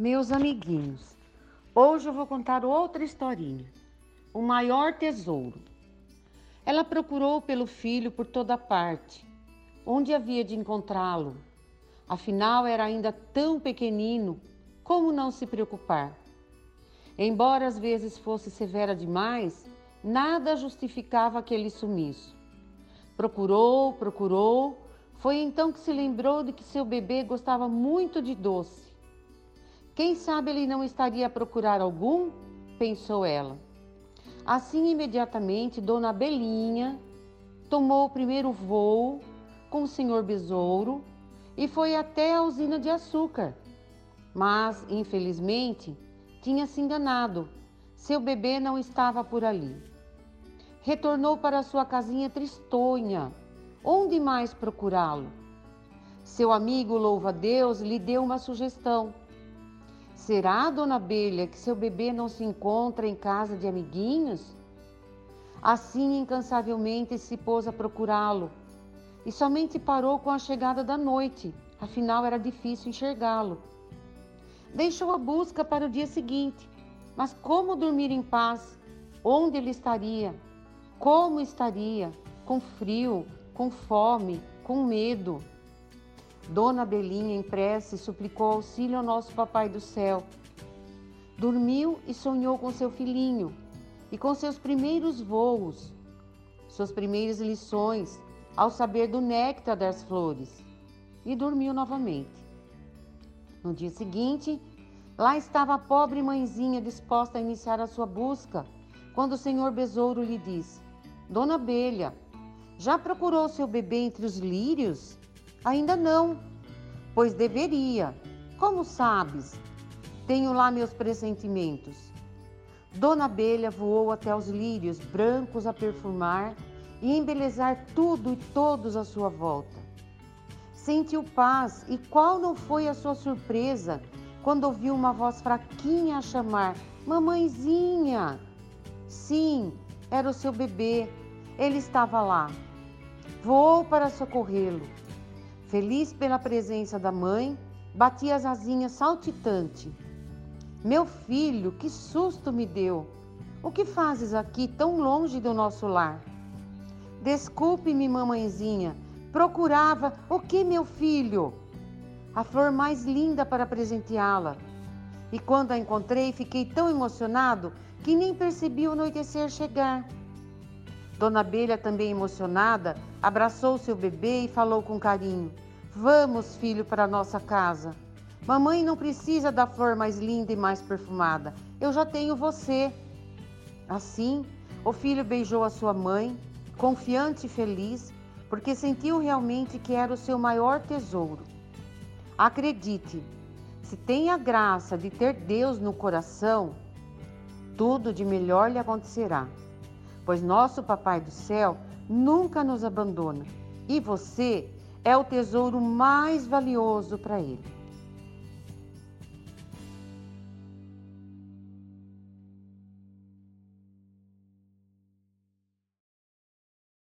Meus amiguinhos, hoje eu vou contar outra historinha. O maior tesouro. Ela procurou pelo filho por toda parte. Onde havia de encontrá-lo? Afinal, era ainda tão pequenino, como não se preocupar? Embora às vezes fosse severa demais, nada justificava aquele sumiço. Procurou, procurou, foi então que se lembrou de que seu bebê gostava muito de doce. Quem sabe ele não estaria a procurar algum? pensou ela. Assim, imediatamente, Dona Belinha tomou o primeiro voo com o senhor Besouro e foi até a usina de açúcar. Mas, infelizmente, tinha se enganado. Seu bebê não estava por ali. Retornou para sua casinha tristonha. Onde mais procurá-lo? Seu amigo louva-a-Deus lhe deu uma sugestão. Será, dona Abelha, que seu bebê não se encontra em casa de amiguinhos? Assim, incansavelmente se pôs a procurá-lo e somente parou com a chegada da noite, afinal era difícil enxergá-lo. Deixou a busca para o dia seguinte, mas como dormir em paz? Onde ele estaria? Como estaria? Com frio, com fome, com medo. Dona Belinha, em prece, suplicou auxílio ao nosso Papai do Céu. Dormiu e sonhou com seu filhinho e com seus primeiros voos, suas primeiras lições, ao saber do néctar das flores, e dormiu novamente. No dia seguinte, lá estava a pobre mãezinha disposta a iniciar a sua busca, quando o senhor Besouro lhe disse: Dona Abelha, já procurou seu bebê entre os lírios? Ainda não, pois deveria. Como sabes? Tenho lá meus pressentimentos. Dona Abelha voou até os lírios brancos a perfumar e embelezar tudo e todos à sua volta. Sentiu paz e qual não foi a sua surpresa quando ouviu uma voz fraquinha a chamar: Mamãezinha! Sim, era o seu bebê. Ele estava lá. Voou para socorrê-lo Feliz pela presença da mãe, bati as asinhas saltitante. Meu filho, que susto me deu! O que fazes aqui tão longe do nosso lar? Desculpe-me, mamãezinha. Procurava o que, meu filho? A flor mais linda para presenteá-la. E quando a encontrei, fiquei tão emocionado que nem percebi o anoitecer chegar. Dona Abelha, também emocionada, abraçou seu bebê e falou com carinho: Vamos, filho, para nossa casa. Mamãe não precisa da flor mais linda e mais perfumada. Eu já tenho você. Assim, o filho beijou a sua mãe, confiante e feliz, porque sentiu realmente que era o seu maior tesouro. Acredite, se tem a graça de ter Deus no coração, tudo de melhor lhe acontecerá pois nosso Papai do Céu nunca nos abandona e você é o tesouro mais valioso para Ele.